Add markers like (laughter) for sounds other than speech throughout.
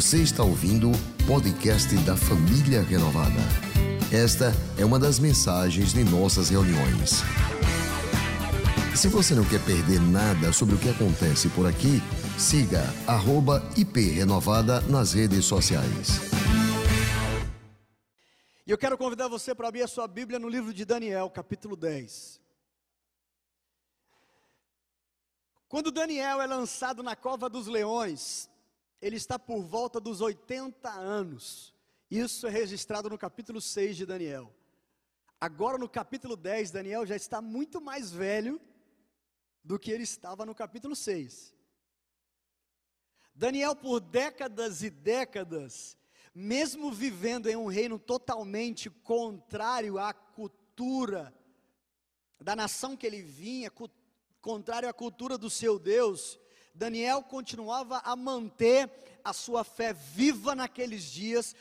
Você está ouvindo o podcast da Família Renovada. Esta é uma das mensagens de nossas reuniões. Se você não quer perder nada sobre o que acontece por aqui, siga @iprenovada nas redes sociais. E eu quero convidar você para abrir a sua Bíblia no livro de Daniel, capítulo 10. Quando Daniel é lançado na cova dos leões, ele está por volta dos 80 anos. Isso é registrado no capítulo 6 de Daniel. Agora, no capítulo 10, Daniel já está muito mais velho do que ele estava no capítulo 6. Daniel, por décadas e décadas, mesmo vivendo em um reino totalmente contrário à cultura da nação que ele vinha, contrário à cultura do seu Deus, Daniel continuava a manter a sua fé viva naqueles dias,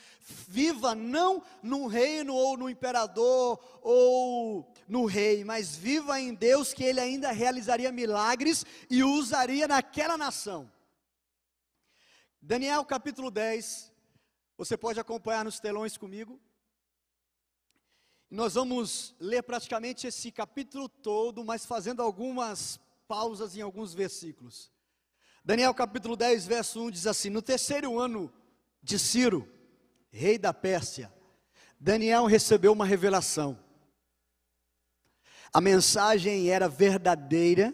viva não no reino ou no imperador ou no rei, mas viva em Deus que ele ainda realizaria milagres e usaria naquela nação. Daniel capítulo 10, você pode acompanhar nos telões comigo. Nós vamos ler praticamente esse capítulo todo, mas fazendo algumas pausas em alguns versículos. Daniel capítulo 10, verso 1 diz assim: No terceiro ano de Ciro, rei da Pérsia, Daniel recebeu uma revelação. A mensagem era verdadeira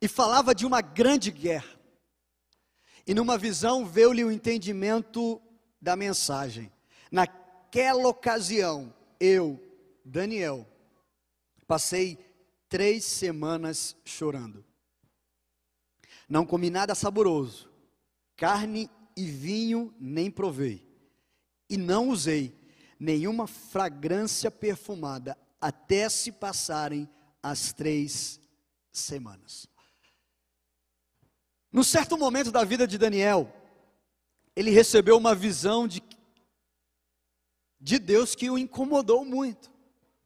e falava de uma grande guerra. E numa visão veio-lhe o entendimento da mensagem. Naquela ocasião, eu, Daniel, passei três semanas chorando. Não comi nada saboroso, carne e vinho nem provei, e não usei nenhuma fragrância perfumada até se passarem as três semanas. No certo momento da vida de Daniel, ele recebeu uma visão de, de Deus que o incomodou muito,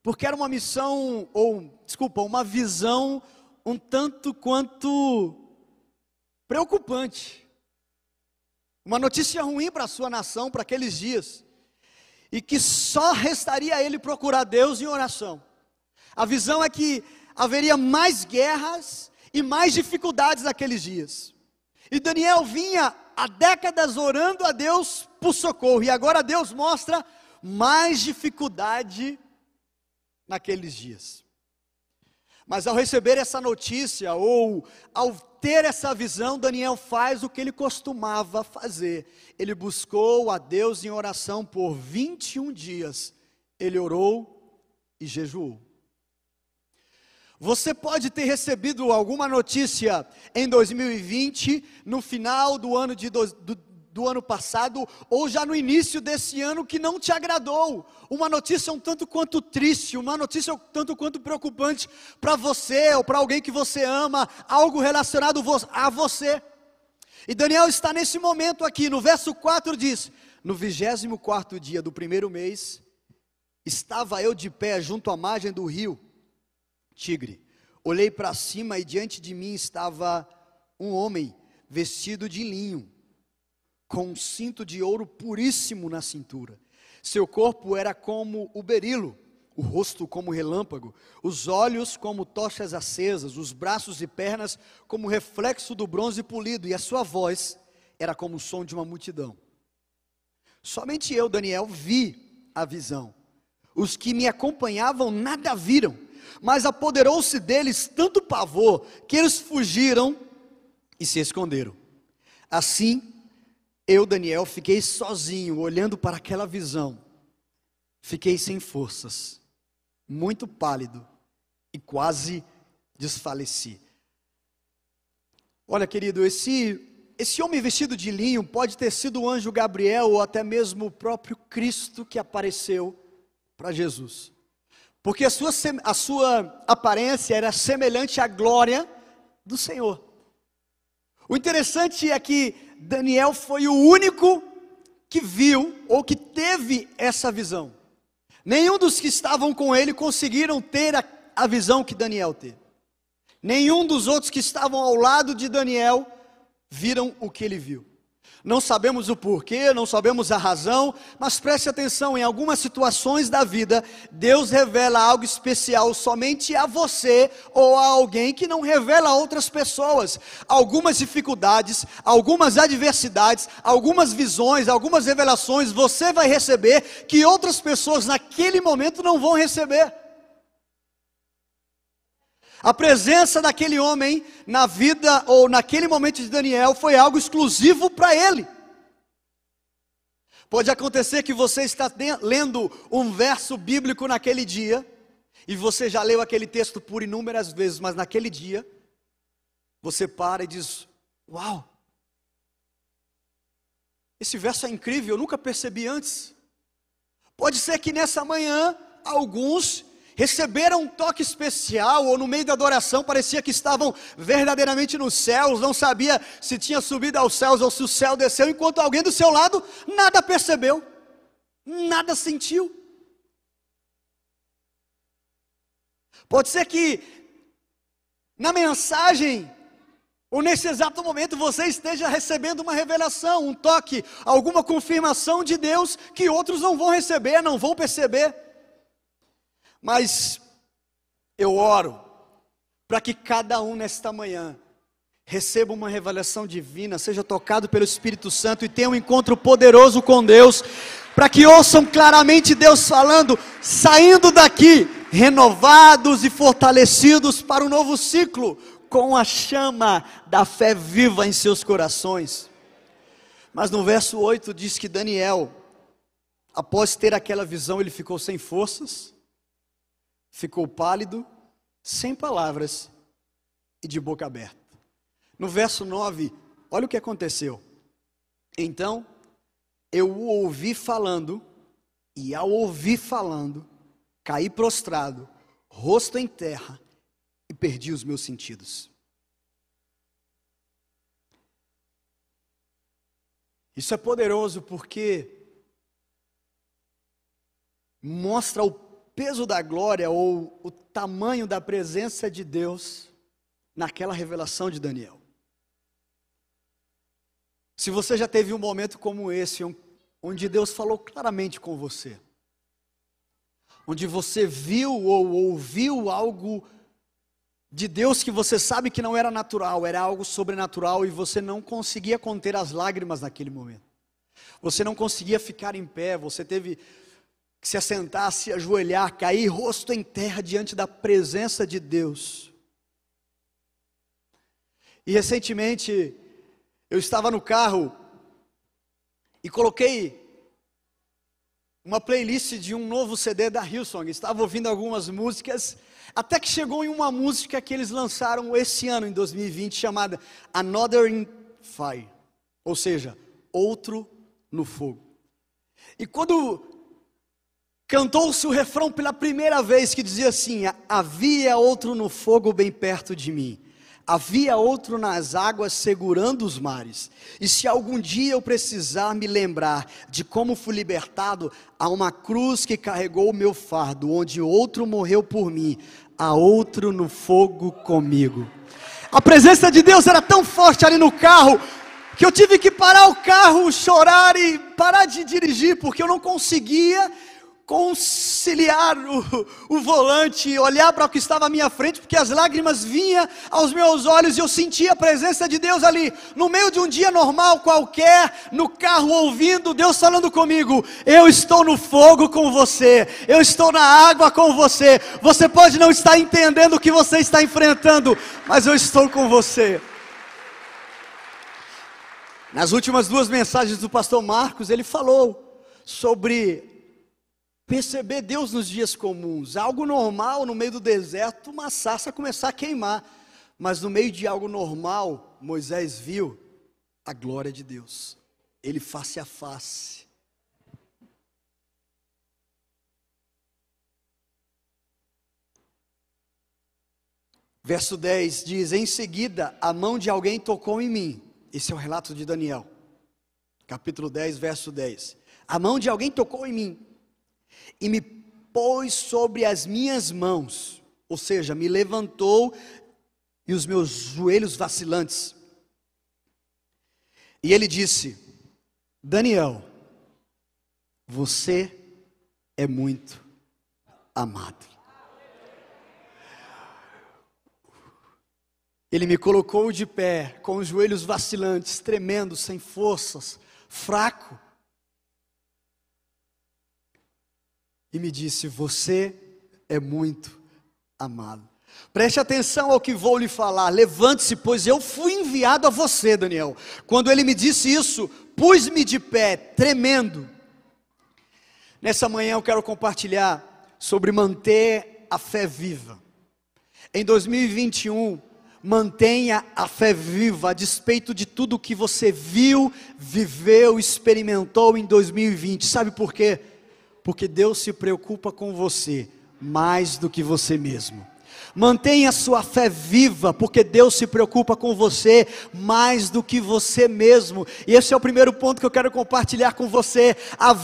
porque era uma missão, ou, desculpa, uma visão um tanto quanto preocupante. Uma notícia ruim para a sua nação, para aqueles dias. E que só restaria a ele procurar Deus em oração. A visão é que haveria mais guerras e mais dificuldades naqueles dias. E Daniel vinha há décadas orando a Deus por socorro, e agora Deus mostra mais dificuldade naqueles dias. Mas ao receber essa notícia, ou ao ter essa visão, Daniel faz o que ele costumava fazer. Ele buscou a Deus em oração por 21 dias. Ele orou e jejuou. Você pode ter recebido alguma notícia em 2020, no final do ano de do, do, ano passado ou já no início desse ano que não te agradou. Uma notícia um tanto quanto triste, uma notícia um tanto quanto preocupante para você ou para alguém que você ama, algo relacionado a você. E Daniel está nesse momento aqui, no verso 4 diz: No vigésimo quarto dia do primeiro mês, estava eu de pé junto à margem do rio Tigre. Olhei para cima e diante de mim estava um homem vestido de linho com um cinto de ouro puríssimo na cintura. Seu corpo era como o berilo, o rosto como relâmpago, os olhos como tochas acesas, os braços e pernas como reflexo do bronze polido, e a sua voz era como o som de uma multidão. Somente eu, Daniel, vi a visão. Os que me acompanhavam nada viram, mas apoderou-se deles tanto pavor que eles fugiram e se esconderam. Assim, eu, Daniel, fiquei sozinho, olhando para aquela visão. Fiquei sem forças, muito pálido e quase desfaleci. Olha, querido, esse esse homem vestido de linho pode ter sido o anjo Gabriel ou até mesmo o próprio Cristo que apareceu para Jesus. Porque a sua, a sua aparência era semelhante à glória do Senhor. O interessante é que Daniel foi o único que viu ou que teve essa visão. Nenhum dos que estavam com ele conseguiram ter a, a visão que Daniel teve. Nenhum dos outros que estavam ao lado de Daniel viram o que ele viu. Não sabemos o porquê, não sabemos a razão, mas preste atenção: em algumas situações da vida, Deus revela algo especial somente a você ou a alguém que não revela a outras pessoas. Algumas dificuldades, algumas adversidades, algumas visões, algumas revelações você vai receber que outras pessoas naquele momento não vão receber. A presença daquele homem na vida ou naquele momento de Daniel foi algo exclusivo para ele. Pode acontecer que você está lendo um verso bíblico naquele dia, e você já leu aquele texto por inúmeras vezes, mas naquele dia, você para e diz: Uau! Esse verso é incrível, eu nunca percebi antes. Pode ser que nessa manhã, alguns receberam um toque especial, ou no meio da adoração parecia que estavam verdadeiramente nos céus, não sabia se tinha subido aos céus ou se o céu desceu, enquanto alguém do seu lado nada percebeu, nada sentiu. Pode ser que na mensagem ou nesse exato momento você esteja recebendo uma revelação, um toque, alguma confirmação de Deus que outros não vão receber, não vão perceber. Mas eu oro para que cada um nesta manhã receba uma revelação divina, seja tocado pelo Espírito Santo e tenha um encontro poderoso com Deus, para que ouçam claramente Deus falando, saindo daqui renovados e fortalecidos para um novo ciclo, com a chama da fé viva em seus corações. Mas no verso 8 diz que Daniel, após ter aquela visão, ele ficou sem forças, ficou pálido, sem palavras e de boca aberta. No verso 9, olha o que aconteceu. Então, eu o ouvi falando, e ao ouvir falando, caí prostrado, rosto em terra, e perdi os meus sentidos. Isso é poderoso porque mostra o peso da glória ou o tamanho da presença de Deus naquela revelação de Daniel. Se você já teve um momento como esse, onde Deus falou claramente com você, onde você viu ou ouviu algo de Deus que você sabe que não era natural, era algo sobrenatural e você não conseguia conter as lágrimas naquele momento. Você não conseguia ficar em pé, você teve que se assentar, se ajoelhar, cair rosto em terra diante da presença de Deus. E recentemente eu estava no carro e coloquei uma playlist de um novo CD da Hillsong. Estava ouvindo algumas músicas, até que chegou em uma música que eles lançaram esse ano, em 2020, chamada Another in Fire, ou seja, Outro no Fogo. E quando Cantou-se o refrão pela primeira vez que dizia assim: Havia outro no fogo bem perto de mim, havia outro nas águas segurando os mares. E se algum dia eu precisar me lembrar de como fui libertado, há uma cruz que carregou o meu fardo, onde outro morreu por mim, há outro no fogo comigo. A presença de Deus era tão forte ali no carro que eu tive que parar o carro, chorar e parar de dirigir, porque eu não conseguia conciliar o, o volante, olhar para o que estava à minha frente, porque as lágrimas vinham aos meus olhos e eu sentia a presença de Deus ali, no meio de um dia normal qualquer, no carro ouvindo Deus falando comigo: Eu estou no fogo com você, eu estou na água com você. Você pode não estar entendendo o que você está enfrentando, mas eu estou com você. Nas últimas duas mensagens do pastor Marcos, ele falou sobre perceber Deus nos dias comuns. Algo normal no meio do deserto, uma sarça começar a queimar. Mas no meio de algo normal, Moisés viu a glória de Deus. Ele face a face. Verso 10 diz: Em seguida, a mão de alguém tocou em mim. Esse é o relato de Daniel. Capítulo 10, verso 10. A mão de alguém tocou em mim e me pôs sobre as minhas mãos, ou seja, me levantou e os meus joelhos vacilantes. E ele disse: Daniel, você é muito amado. Ele me colocou de pé, com os joelhos vacilantes, tremendo, sem forças, fraco. E me disse: Você é muito amado. Preste atenção ao que vou lhe falar. Levante-se, pois eu fui enviado a você, Daniel. Quando ele me disse isso, pus-me de pé, tremendo. Nessa manhã eu quero compartilhar sobre manter a fé viva. Em 2021, mantenha a fé viva a despeito de tudo que você viu, viveu, experimentou em 2020. Sabe por quê? Porque Deus se preocupa com você mais do que você mesmo. Mantenha sua fé viva, porque Deus se preocupa com você mais do que você mesmo. E esse é o primeiro ponto que eu quero compartilhar com você. A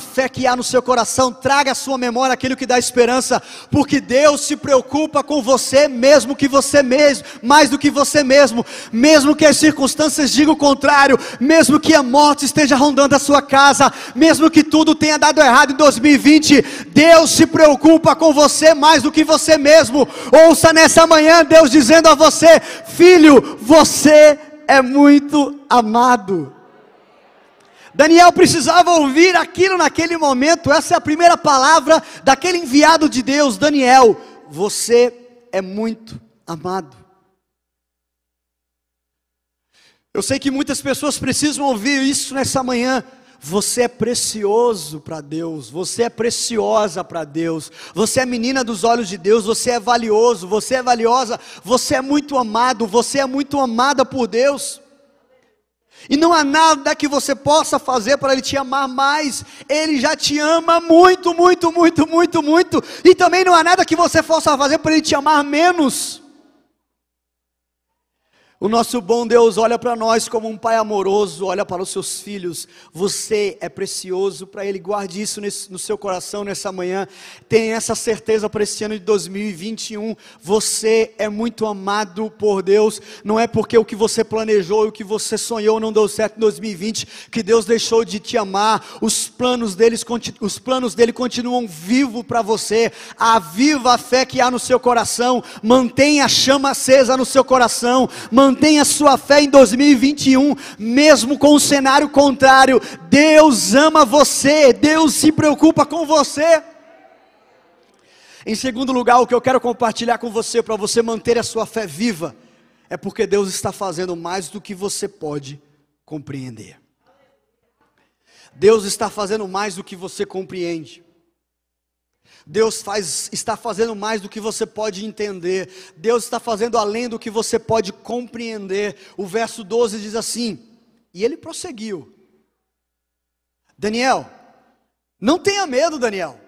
fé que há no seu coração, traga à sua memória aquilo que dá esperança, porque Deus se preocupa com você mesmo que você mesmo, mais do que você mesmo, mesmo que as circunstâncias digam o contrário, mesmo que a morte esteja rondando a sua casa, mesmo que tudo tenha dado errado em 2020, Deus se preocupa com você mais do que você mesmo. Ouça nessa manhã Deus dizendo a você: Filho, você é muito amado. Daniel precisava ouvir aquilo naquele momento, essa é a primeira palavra daquele enviado de Deus, Daniel, você é muito amado. Eu sei que muitas pessoas precisam ouvir isso nessa manhã, você é precioso para Deus, você é preciosa para Deus, você é menina dos olhos de Deus, você é valioso, você é valiosa, você é muito amado, você é muito amada por Deus. E não há nada que você possa fazer para Ele te amar mais, Ele já te ama muito, muito, muito, muito, muito, e também não há nada que você possa fazer para Ele te amar menos. O nosso bom Deus olha para nós como um pai amoroso, olha para os seus filhos. Você é precioso para Ele. Guarde isso no seu coração nessa manhã. Tenha essa certeza para esse ano de 2021. Você é muito amado por Deus. Não é porque o que você planejou e o que você sonhou não deu certo em 2020 que Deus deixou de te amar. Os planos, deles, os planos dele continuam vivos para você. Aviva a fé que há no seu coração. Mantenha a chama acesa no seu coração. Mantenha mantenha sua fé em 2021, mesmo com o cenário contrário. Deus ama você, Deus se preocupa com você. Em segundo lugar, o que eu quero compartilhar com você para você manter a sua fé viva é porque Deus está fazendo mais do que você pode compreender. Deus está fazendo mais do que você compreende. Deus faz, está fazendo mais do que você pode entender. Deus está fazendo além do que você pode compreender. O verso 12 diz assim: E ele prosseguiu. Daniel, não tenha medo, Daniel.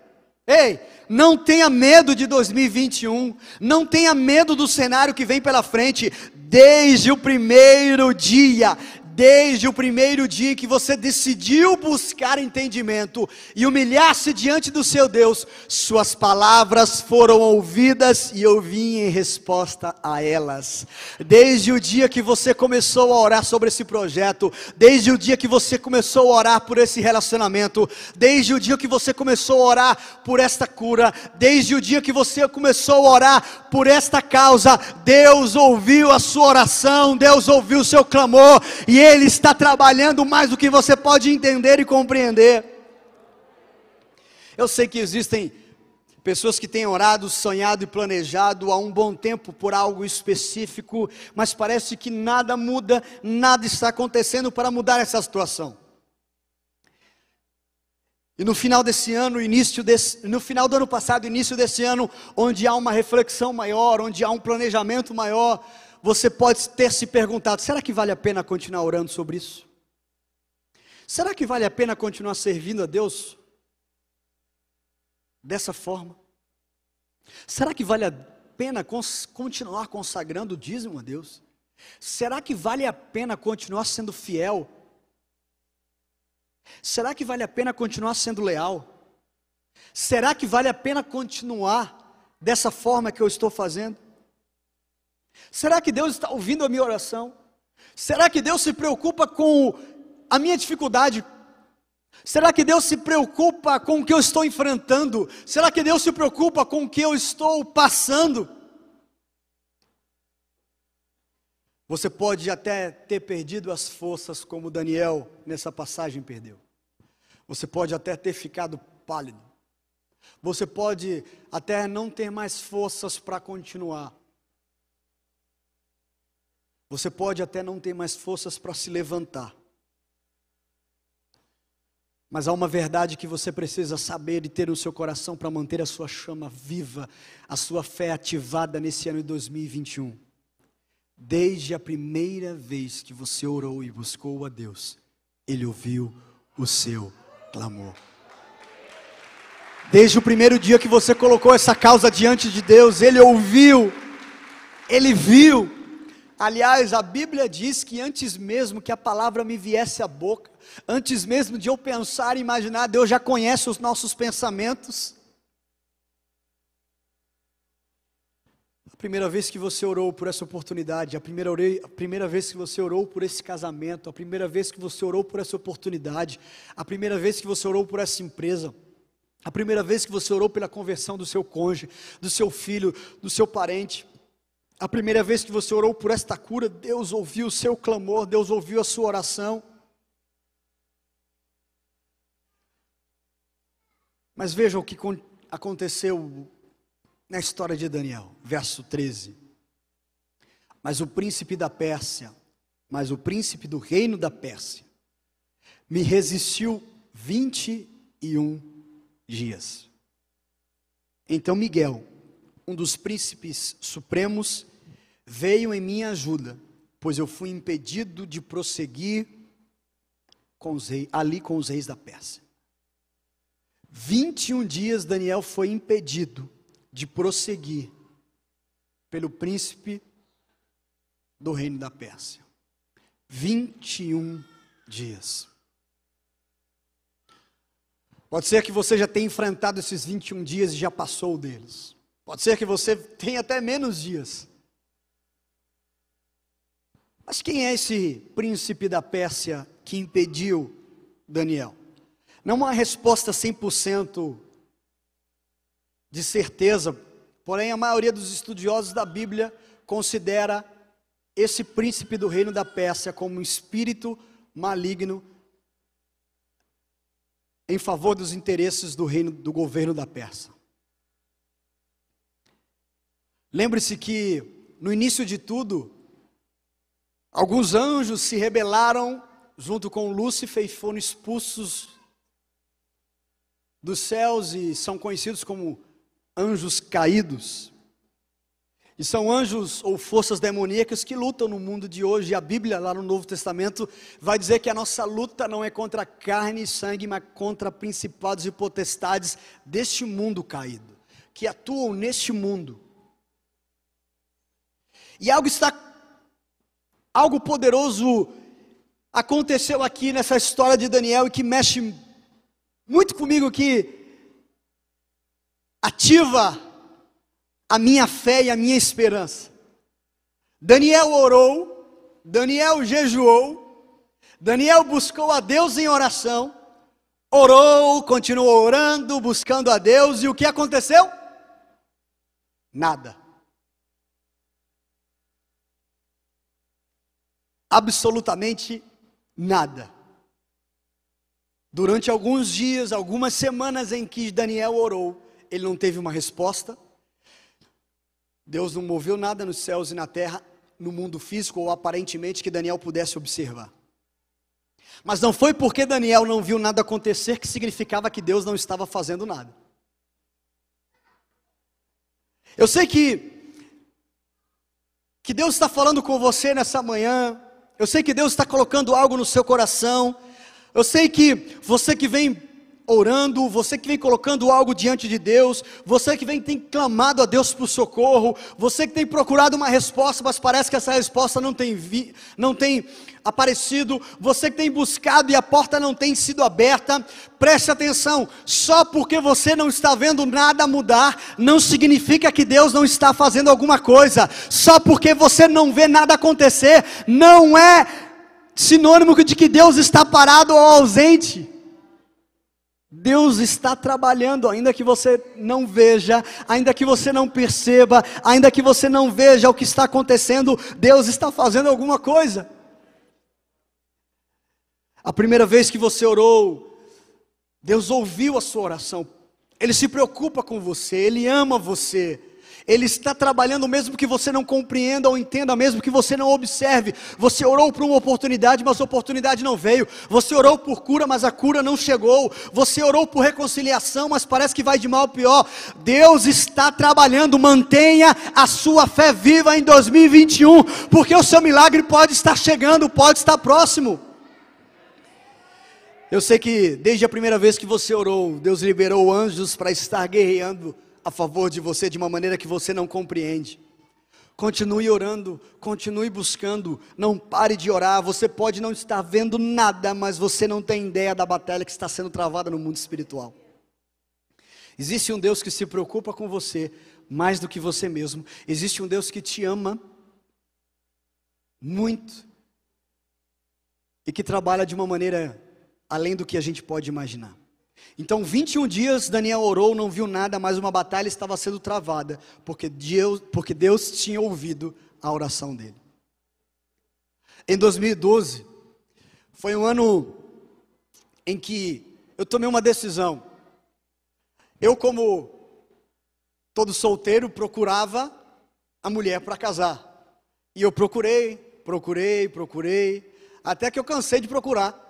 Ei, não tenha medo de 2021, não tenha medo do cenário que vem pela frente, desde o primeiro dia, desde o primeiro dia que você decidiu buscar entendimento e humilhar-se diante do seu Deus, suas palavras foram ouvidas e eu vim em resposta a elas. Desde o dia que você começou a orar sobre esse projeto, desde o dia que você começou a orar por esse relacionamento, desde o dia que você começou a orar por esta cura, desde o dia que você começou a orar por esta causa, Deus ouviu a sua oração, Deus ouviu o seu clamor e ele está trabalhando mais do que você pode entender e compreender. Eu sei que existem pessoas que têm orado, sonhado e planejado há um bom tempo por algo específico, mas parece que nada muda, nada está acontecendo para mudar essa situação. E no final desse ano, início desse, no final do ano passado, início desse ano, onde há uma reflexão maior, onde há um planejamento maior, você pode ter se perguntado: será que vale a pena continuar orando sobre isso? Será que vale a pena continuar servindo a Deus dessa forma? Será que vale a pena cons continuar consagrando o dízimo a Deus? Será que vale a pena continuar sendo fiel? Será que vale a pena continuar sendo leal? Será que vale a pena continuar dessa forma que eu estou fazendo? Será que Deus está ouvindo a minha oração? Será que Deus se preocupa com a minha dificuldade? Será que Deus se preocupa com o que eu estou enfrentando? Será que Deus se preocupa com o que eu estou passando? Você pode até ter perdido as forças, como Daniel nessa passagem perdeu. Você pode até ter ficado pálido. Você pode até não ter mais forças para continuar. Você pode até não ter mais forças para se levantar. Mas há uma verdade que você precisa saber e ter no seu coração para manter a sua chama viva, a sua fé ativada nesse ano de 2021. Desde a primeira vez que você orou e buscou a Deus, Ele ouviu o seu clamor. Desde o primeiro dia que você colocou essa causa diante de Deus, Ele ouviu, Ele viu. Aliás, a Bíblia diz que antes mesmo que a palavra me viesse à boca, antes mesmo de eu pensar e imaginar, Deus já conhece os nossos pensamentos. A primeira vez que você orou por essa oportunidade, a primeira, orei, a primeira vez que você orou por esse casamento, a primeira vez que você orou por essa oportunidade, a primeira vez que você orou por essa empresa, a primeira vez que você orou pela conversão do seu cônjuge, do seu filho, do seu parente, a primeira vez que você orou por esta cura, Deus ouviu o seu clamor, Deus ouviu a sua oração. Mas veja o que aconteceu na história de Daniel, verso 13. Mas o príncipe da Pérsia, mas o príncipe do reino da Pérsia, me resistiu 21 dias. Então Miguel, um dos príncipes supremos, veio em minha ajuda, pois eu fui impedido de prosseguir com reis, ali com os reis da Pérsia. 21 dias Daniel foi impedido de prosseguir pelo príncipe do reino da Pérsia. 21 dias. Pode ser que você já tenha enfrentado esses 21 dias e já passou deles. Pode ser que você tenha até menos dias. Mas quem é esse príncipe da Pérsia que impediu Daniel? Não há resposta 100% de certeza, porém a maioria dos estudiosos da Bíblia considera esse príncipe do reino da Pérsia como um espírito maligno em favor dos interesses do reino do governo da Pérsia. Lembre-se que no início de tudo, alguns anjos se rebelaram junto com Lúcifer e foram expulsos dos céus e são conhecidos como anjos caídos. E são anjos ou forças demoníacas que lutam no mundo de hoje. E a Bíblia, lá no Novo Testamento, vai dizer que a nossa luta não é contra carne e sangue, mas contra principados e potestades deste mundo caído, que atuam neste mundo. E algo está, algo poderoso aconteceu aqui nessa história de Daniel e que mexe muito comigo, que ativa a minha fé e a minha esperança. Daniel orou, Daniel jejuou, Daniel buscou a Deus em oração, orou, continuou orando, buscando a Deus, e o que aconteceu? Nada. Absolutamente nada. Durante alguns dias, algumas semanas em que Daniel orou, ele não teve uma resposta, Deus não moveu nada nos céus e na terra, no mundo físico ou aparentemente que Daniel pudesse observar. Mas não foi porque Daniel não viu nada acontecer que significava que Deus não estava fazendo nada. Eu sei que que Deus está falando com você nessa manhã. Eu sei que Deus está colocando algo no seu coração. Eu sei que você que vem orando, você que vem colocando algo diante de Deus, você que vem tem clamado a Deus por socorro, você que tem procurado uma resposta, mas parece que essa resposta não tem vi, não tem aparecido, você que tem buscado e a porta não tem sido aberta, preste atenção, só porque você não está vendo nada mudar, não significa que Deus não está fazendo alguma coisa, só porque você não vê nada acontecer, não é sinônimo de que Deus está parado ou ausente. Deus está trabalhando, ainda que você não veja, ainda que você não perceba, ainda que você não veja o que está acontecendo, Deus está fazendo alguma coisa. A primeira vez que você orou, Deus ouviu a sua oração, Ele se preocupa com você, Ele ama você. Ele está trabalhando mesmo que você não compreenda ou entenda, mesmo que você não observe. Você orou por uma oportunidade, mas a oportunidade não veio. Você orou por cura, mas a cura não chegou. Você orou por reconciliação, mas parece que vai de mal a pior. Deus está trabalhando. Mantenha a sua fé viva em 2021, porque o seu milagre pode estar chegando, pode estar próximo. Eu sei que desde a primeira vez que você orou, Deus liberou anjos para estar guerreando a favor de você de uma maneira que você não compreende. Continue orando, continue buscando, não pare de orar. Você pode não estar vendo nada, mas você não tem ideia da batalha que está sendo travada no mundo espiritual. Existe um Deus que se preocupa com você mais do que você mesmo. Existe um Deus que te ama muito e que trabalha de uma maneira além do que a gente pode imaginar. Então, 21 dias Daniel orou, não viu nada, mas uma batalha estava sendo travada, porque Deus, porque Deus tinha ouvido a oração dele. Em 2012, foi um ano em que eu tomei uma decisão. Eu, como todo solteiro, procurava a mulher para casar. E eu procurei, procurei, procurei, até que eu cansei de procurar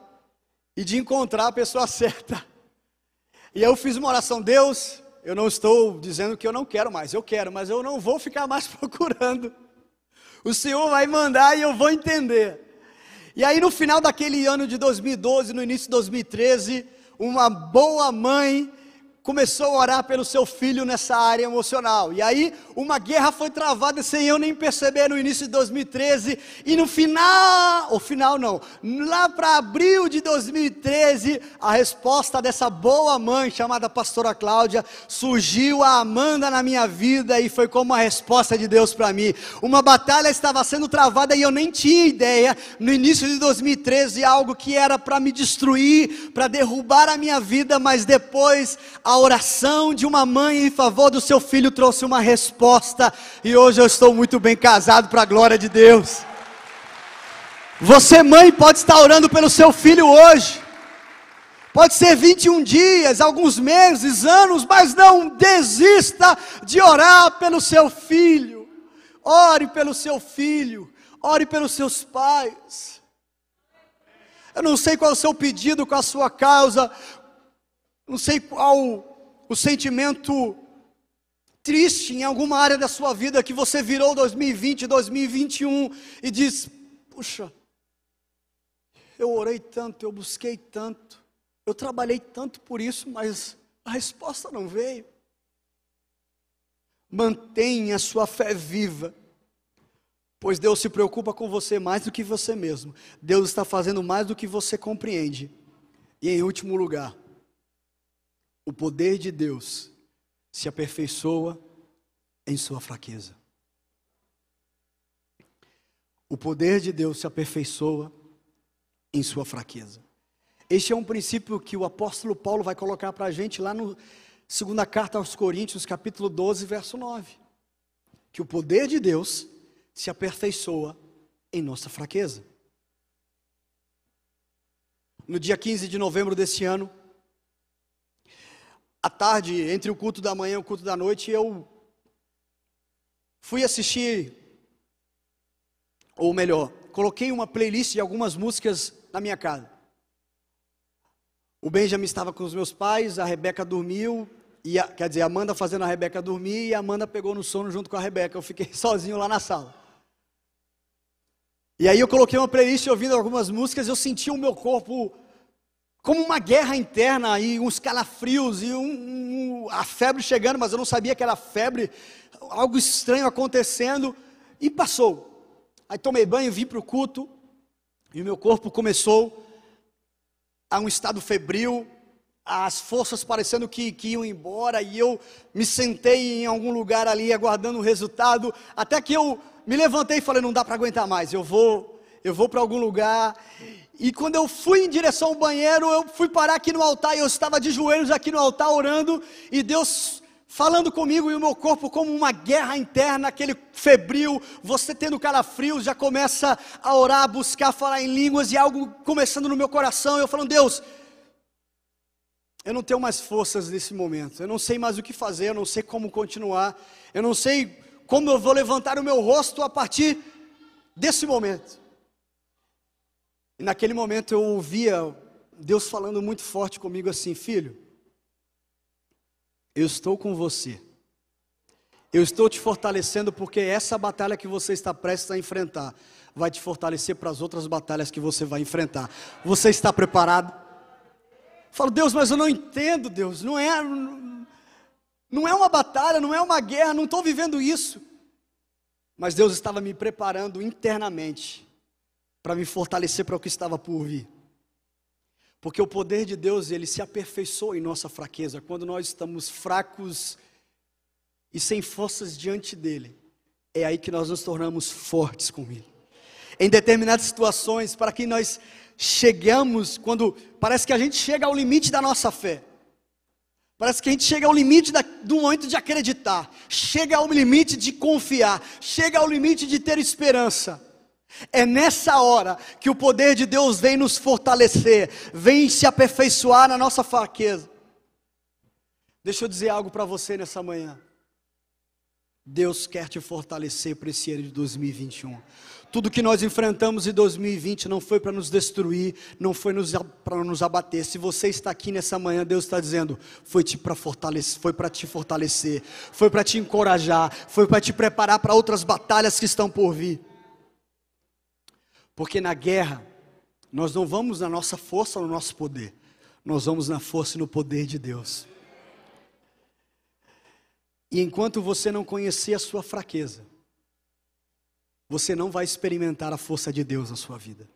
e de encontrar a pessoa (laughs) certa. E eu fiz uma oração, Deus, eu não estou dizendo que eu não quero mais, eu quero, mas eu não vou ficar mais (laughs) procurando. O Senhor vai mandar e eu vou entender. E aí no final daquele ano de 2012, no início de 2013, uma boa mãe começou a orar pelo seu filho nessa área emocional. E aí uma guerra foi travada sem eu nem perceber no início de 2013 e no final, o final não, lá para abril de 2013, a resposta dessa boa mãe chamada pastora Cláudia surgiu a Amanda na minha vida e foi como uma resposta de Deus para mim. Uma batalha estava sendo travada e eu nem tinha ideia no início de 2013 algo que era para me destruir, para derrubar a minha vida, mas depois a a oração de uma mãe em favor do seu filho trouxe uma resposta, e hoje eu estou muito bem casado para a glória de Deus. Você, mãe, pode estar orando pelo seu filho hoje, pode ser 21 dias, alguns meses, anos, mas não desista de orar pelo seu filho. Ore pelo seu filho, ore pelos seus pais. Eu não sei qual é o seu pedido, qual a sua causa, não sei qual o sentimento triste em alguma área da sua vida que você virou 2020, 2021 e diz: Puxa, eu orei tanto, eu busquei tanto, eu trabalhei tanto por isso, mas a resposta não veio. Mantenha a sua fé viva, pois Deus se preocupa com você mais do que você mesmo. Deus está fazendo mais do que você compreende. E em último lugar, o poder de Deus se aperfeiçoa em sua fraqueza. O poder de Deus se aperfeiçoa em sua fraqueza. Este é um princípio que o apóstolo Paulo vai colocar para a gente lá no segunda carta aos Coríntios, capítulo 12, verso 9. Que o poder de Deus se aperfeiçoa em nossa fraqueza. No dia 15 de novembro desse ano, à tarde, entre o culto da manhã e o culto da noite, eu fui assistir, ou melhor, coloquei uma playlist de algumas músicas na minha casa. O Benjamin estava com os meus pais, a Rebeca dormiu, e a, quer dizer, a Amanda fazendo a Rebeca dormir, e a Amanda pegou no sono junto com a Rebeca. Eu fiquei (laughs) sozinho lá na sala. E aí eu coloquei uma playlist ouvindo algumas músicas, eu senti o meu corpo como uma guerra interna e uns calafrios e um, um, a febre chegando, mas eu não sabia que era febre, algo estranho acontecendo e passou. Aí tomei banho, vim para o culto e o meu corpo começou a um estado febril, as forças parecendo que, que, iam embora, e eu me sentei em algum lugar ali aguardando o resultado, até que eu me levantei e falei: não dá para aguentar mais, eu vou, eu vou para algum lugar. E quando eu fui em direção ao banheiro, eu fui parar aqui no altar, e eu estava de joelhos aqui no altar orando, e Deus falando comigo e o meu corpo como uma guerra interna, aquele febril, você tendo calafrios, já começa a orar, buscar, falar em línguas e algo começando no meu coração, eu falando, Deus, eu não tenho mais forças nesse momento. Eu não sei mais o que fazer, eu não sei como continuar. Eu não sei como eu vou levantar o meu rosto a partir desse momento. E naquele momento eu ouvia Deus falando muito forte comigo assim: Filho, eu estou com você. Eu estou te fortalecendo porque essa batalha que você está prestes a enfrentar vai te fortalecer para as outras batalhas que você vai enfrentar. Você está preparado? Falo, Deus, mas eu não entendo, Deus. Não é, não é uma batalha, não é uma guerra, não estou vivendo isso. Mas Deus estava me preparando internamente para me fortalecer para o que estava por vir. Porque o poder de Deus, ele se aperfeiçoa em nossa fraqueza. Quando nós estamos fracos e sem forças diante dele, é aí que nós nos tornamos fortes com ele. Em determinadas situações, para que nós chegamos, quando parece que a gente chega ao limite da nossa fé. Parece que a gente chega ao limite da, do momento de acreditar, chega ao limite de confiar, chega ao limite de ter esperança. É nessa hora que o poder de Deus vem nos fortalecer, vem se aperfeiçoar na nossa fraqueza. Deixa eu dizer algo para você nessa manhã. Deus quer te fortalecer para esse ano de 2021. Tudo que nós enfrentamos em 2020 não foi para nos destruir, não foi para nos abater. Se você está aqui nessa manhã, Deus está dizendo, foi para fortalecer, foi para te fortalecer, foi para te encorajar, foi para te preparar para outras batalhas que estão por vir. Porque na guerra nós não vamos na nossa força ou no nosso poder, nós vamos na força e no poder de Deus. E enquanto você não conhecer a sua fraqueza, você não vai experimentar a força de Deus na sua vida.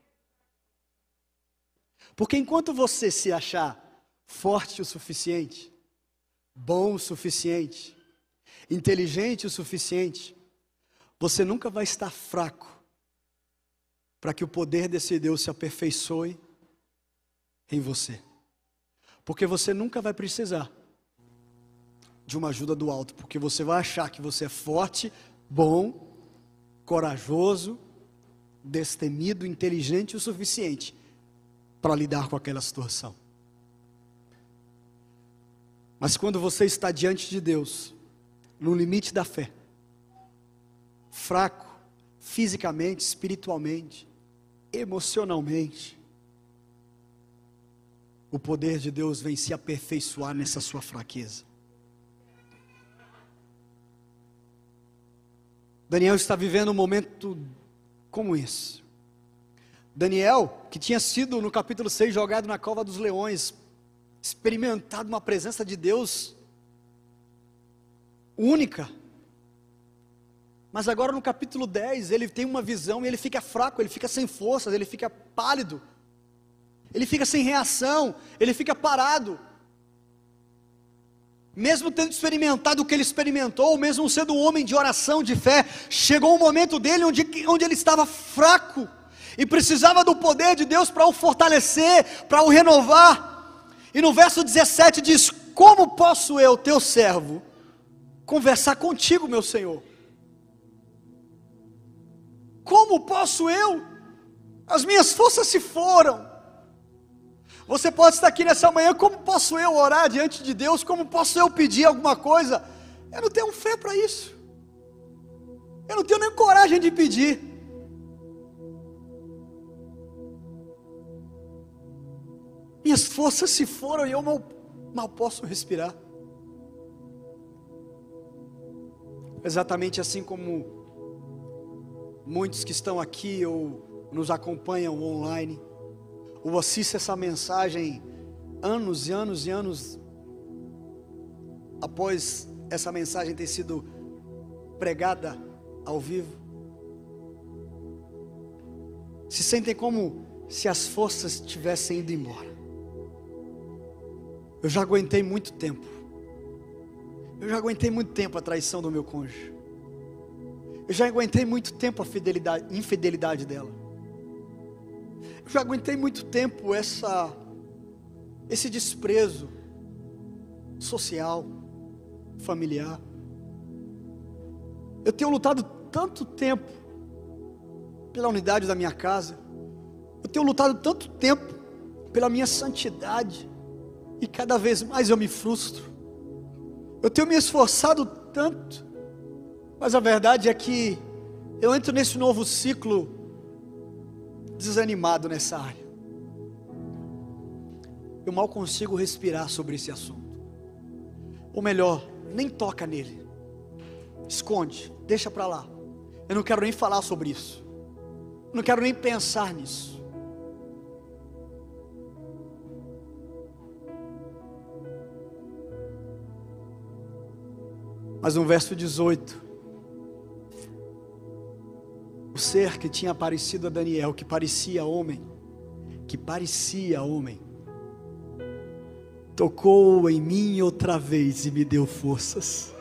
Porque enquanto você se achar forte o suficiente, bom o suficiente, inteligente o suficiente, você nunca vai estar fraco para que o poder desse Deus se aperfeiçoe em você. Porque você nunca vai precisar de uma ajuda do alto, porque você vai achar que você é forte, bom, corajoso, destemido, inteligente o suficiente para lidar com aquela situação. Mas quando você está diante de Deus, no limite da fé, fraco, fisicamente, espiritualmente, emocionalmente, o poder de Deus vem se aperfeiçoar nessa sua fraqueza. Daniel está vivendo um momento como esse. Daniel, que tinha sido no capítulo 6 jogado na cova dos leões, experimentado uma presença de Deus única. Mas agora no capítulo 10, ele tem uma visão e ele fica fraco, ele fica sem forças, ele fica pálido. Ele fica sem reação, ele fica parado mesmo tendo experimentado o que ele experimentou, mesmo sendo um homem de oração, de fé, chegou um momento dele onde, onde ele estava fraco e precisava do poder de Deus para o fortalecer, para o renovar. E no verso 17 diz: Como posso eu, teu servo, conversar contigo, meu Senhor? Como posso eu? As minhas forças se foram. Você pode estar aqui nessa manhã, como posso eu orar diante de Deus? Como posso eu pedir alguma coisa? Eu não tenho fé para isso. Eu não tenho nem coragem de pedir. Minhas forças se foram e eu mal, mal posso respirar. Exatamente assim como muitos que estão aqui ou nos acompanham online ou assista essa mensagem anos e anos e anos após essa mensagem ter sido pregada ao vivo, se sentem como se as forças tivessem ido embora. Eu já aguentei muito tempo. Eu já aguentei muito tempo a traição do meu cônjuge. Eu já aguentei muito tempo a fidelidade, infidelidade dela. Eu já aguentei muito tempo essa esse desprezo social, familiar. Eu tenho lutado tanto tempo pela unidade da minha casa. Eu tenho lutado tanto tempo pela minha santidade. E cada vez mais eu me frustro. Eu tenho me esforçado tanto. Mas a verdade é que eu entro nesse novo ciclo desanimado nessa área. Eu mal consigo respirar sobre esse assunto. Ou melhor, nem toca nele. Esconde, deixa para lá. Eu não quero nem falar sobre isso. Eu não quero nem pensar nisso. Mas no verso 18, o ser que tinha aparecido a Daniel, que parecia homem, que parecia homem, tocou em mim outra vez e me deu forças.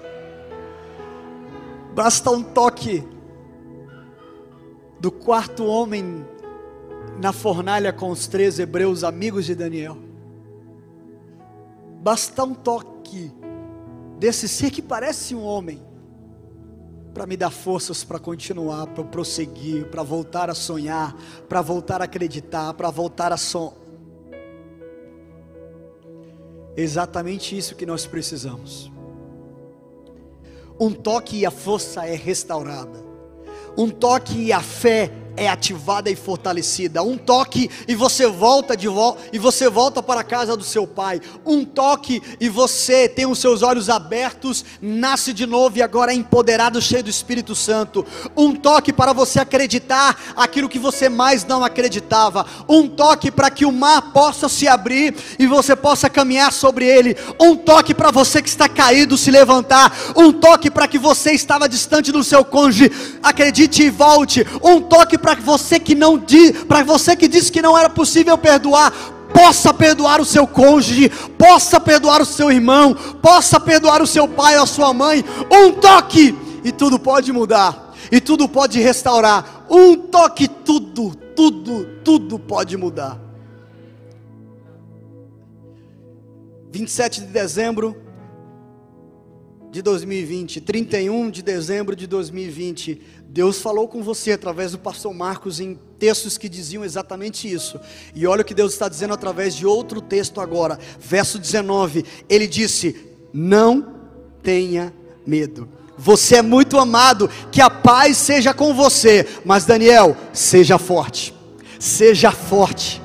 Basta um toque do quarto homem na fornalha com os três hebreus amigos de Daniel. Basta um toque desse ser que parece um homem, para me dar forças para continuar, para prosseguir, para voltar a sonhar, para voltar a acreditar, para voltar a sonhar. Exatamente isso que nós precisamos. Um toque e a força é restaurada. Um toque e a fé ativada e fortalecida. Um toque e você volta de volta e você volta para a casa do seu pai. Um toque e você tem os seus olhos abertos, nasce de novo e agora é empoderado, cheio do Espírito Santo. Um toque para você acreditar aquilo que você mais não acreditava. Um toque para que o mar possa se abrir e você possa caminhar sobre ele. Um toque para você que está caído se levantar. Um toque para que você estava distante do seu cônjuge, acredite e volte. Um toque para você que não para você que disse que não era possível perdoar, possa perdoar o seu cônjuge, possa perdoar o seu irmão, possa perdoar o seu pai ou a sua mãe. Um toque e tudo pode mudar, e tudo pode restaurar. Um toque, tudo, tudo, tudo pode mudar. 27 de dezembro de 2020, 31 de dezembro de 2020, Deus falou com você através do pastor Marcos em textos que diziam exatamente isso. E olha o que Deus está dizendo através de outro texto agora, verso 19. Ele disse: Não tenha medo. Você é muito amado, que a paz seja com você. Mas Daniel, seja forte. Seja forte.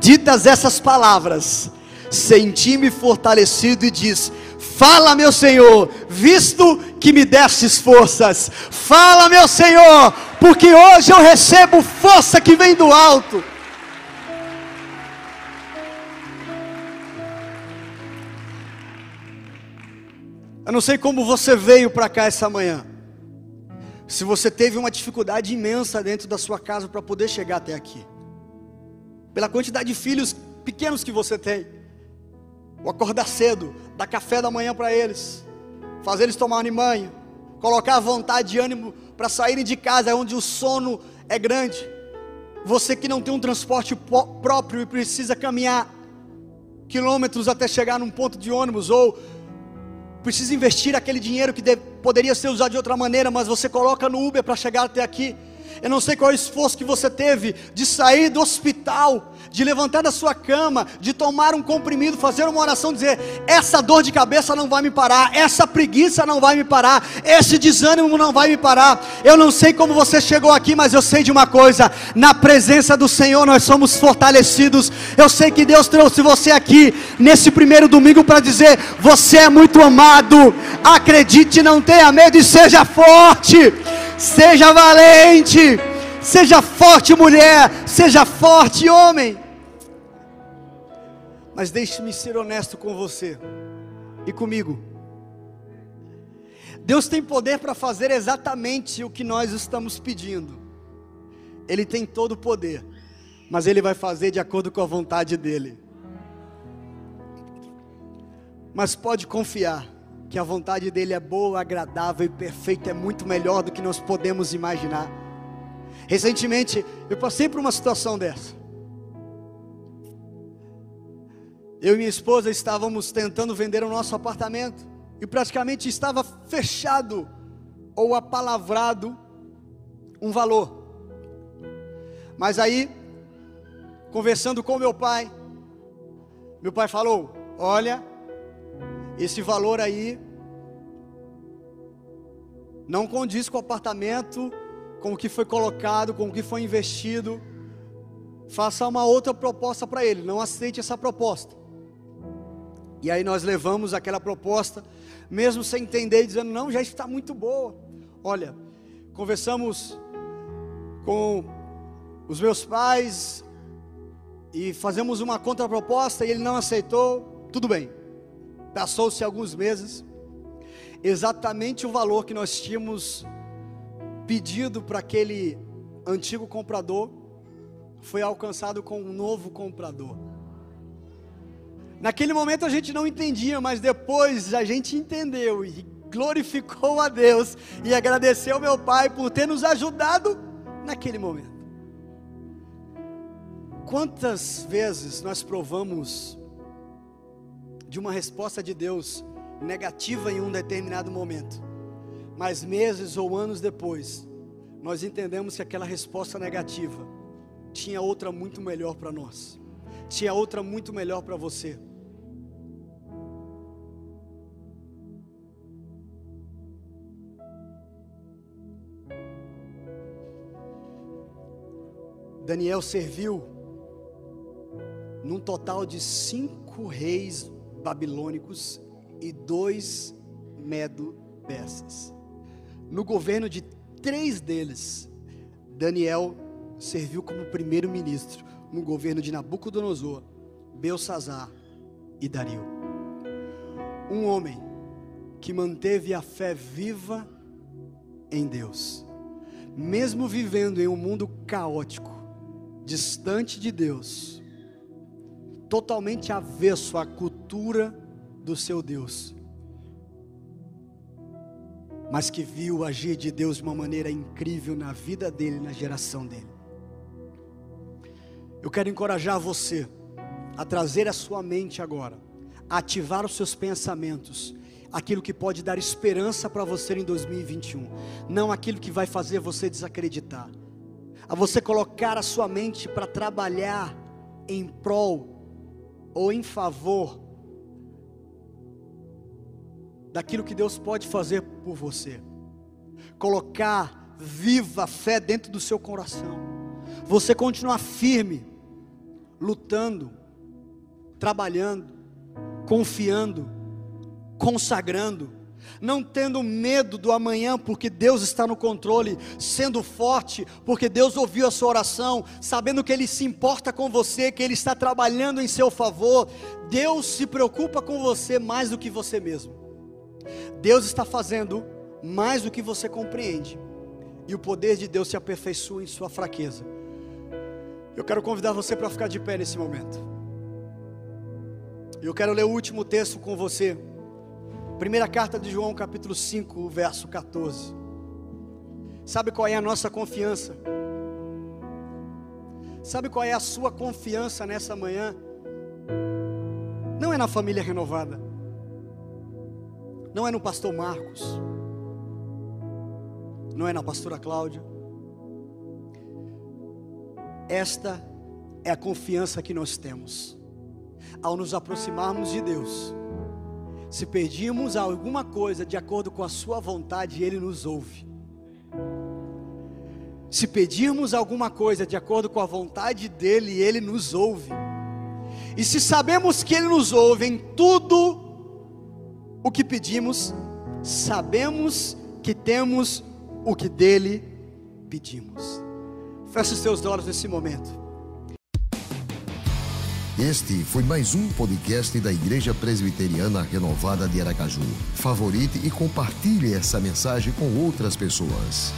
Ditas essas palavras, senti-me fortalecido e diz: Fala, meu Senhor, visto que me destes forças. Fala, meu Senhor, porque hoje eu recebo força que vem do alto. Eu não sei como você veio para cá essa manhã. Se você teve uma dificuldade imensa dentro da sua casa para poder chegar até aqui. Pela quantidade de filhos pequenos que você tem. O acordar cedo, dar café da manhã para eles, fazer eles tomarem banho, colocar vontade de ânimo para saírem de casa onde o sono é grande. Você que não tem um transporte próprio e precisa caminhar quilômetros até chegar num ponto de ônibus ou precisa investir aquele dinheiro que poderia ser usado de outra maneira, mas você coloca no Uber para chegar até aqui. Eu não sei qual é o esforço que você teve de sair do hospital, de levantar da sua cama, de tomar um comprimido, fazer uma oração, dizer: essa dor de cabeça não vai me parar, essa preguiça não vai me parar, esse desânimo não vai me parar. Eu não sei como você chegou aqui, mas eu sei de uma coisa: na presença do Senhor nós somos fortalecidos. Eu sei que Deus trouxe você aqui nesse primeiro domingo para dizer: você é muito amado. Acredite, não tenha medo e seja forte. Seja valente, seja forte mulher, seja forte homem. Mas deixe-me ser honesto com você e comigo. Deus tem poder para fazer exatamente o que nós estamos pedindo. Ele tem todo o poder, mas Ele vai fazer de acordo com a vontade dEle. Mas pode confiar que a vontade dEle é boa, agradável e perfeita, é muito melhor do que nós podemos imaginar. Recentemente, eu passei por uma situação dessa. Eu e minha esposa estávamos tentando vender o nosso apartamento e praticamente estava fechado ou apalavrado um valor. Mas aí, conversando com meu pai, meu pai falou: Olha, esse valor aí não condiz com o apartamento, com o que foi colocado, com o que foi investido. Faça uma outra proposta para ele, não aceite essa proposta. E aí nós levamos aquela proposta, mesmo sem entender, dizendo: não, já está muito boa. Olha, conversamos com os meus pais e fazemos uma contraproposta e ele não aceitou. Tudo bem. Passou-se alguns meses, exatamente o valor que nós tínhamos pedido para aquele antigo comprador foi alcançado com um novo comprador. Naquele momento a gente não entendia, mas depois a gente entendeu e glorificou a Deus e agradeceu meu pai por ter nos ajudado naquele momento. Quantas vezes nós provamos de uma resposta de Deus negativa em um determinado momento, mas meses ou anos depois, nós entendemos que aquela resposta negativa tinha outra muito melhor para nós, tinha outra muito melhor para você. Daniel serviu num total de cinco reis babilônicos e dois medo-persas. No governo de três deles, Daniel serviu como primeiro-ministro no governo de Nabucodonosor, Belsazar e Dario. Um homem que manteve a fé viva em Deus, mesmo vivendo em um mundo caótico, distante de Deus, totalmente avesso à cultura do seu Deus, mas que viu agir de Deus de uma maneira incrível na vida dele, na geração dele. Eu quero encorajar você a trazer a sua mente agora, a ativar os seus pensamentos, aquilo que pode dar esperança para você em 2021, não aquilo que vai fazer você desacreditar a você colocar a sua mente para trabalhar em prol ou em favor daquilo que Deus pode fazer por você. Colocar viva fé dentro do seu coração. Você continuar firme, lutando, trabalhando, confiando, consagrando não tendo medo do amanhã, porque Deus está no controle, sendo forte, porque Deus ouviu a sua oração, sabendo que Ele se importa com você, que Ele está trabalhando em seu favor. Deus se preocupa com você mais do que você mesmo. Deus está fazendo mais do que você compreende, e o poder de Deus se aperfeiçoa em sua fraqueza. Eu quero convidar você para ficar de pé nesse momento. Eu quero ler o último texto com você. Primeira carta de João, capítulo 5, verso 14. Sabe qual é a nossa confiança? Sabe qual é a sua confiança nessa manhã? Não é na família renovada. Não é no pastor Marcos. Não é na pastora Cláudia. Esta é a confiança que nós temos. Ao nos aproximarmos de Deus, se pedimos alguma coisa de acordo com a Sua vontade, Ele nos ouve. Se pedirmos alguma coisa de acordo com a vontade dEle, Ele nos ouve. E se sabemos que Ele nos ouve em tudo o que pedimos, sabemos que temos o que dEle pedimos. Feche os teus olhos nesse momento. Este foi mais um podcast da Igreja Presbiteriana Renovada de Aracaju. Favorite e compartilhe essa mensagem com outras pessoas.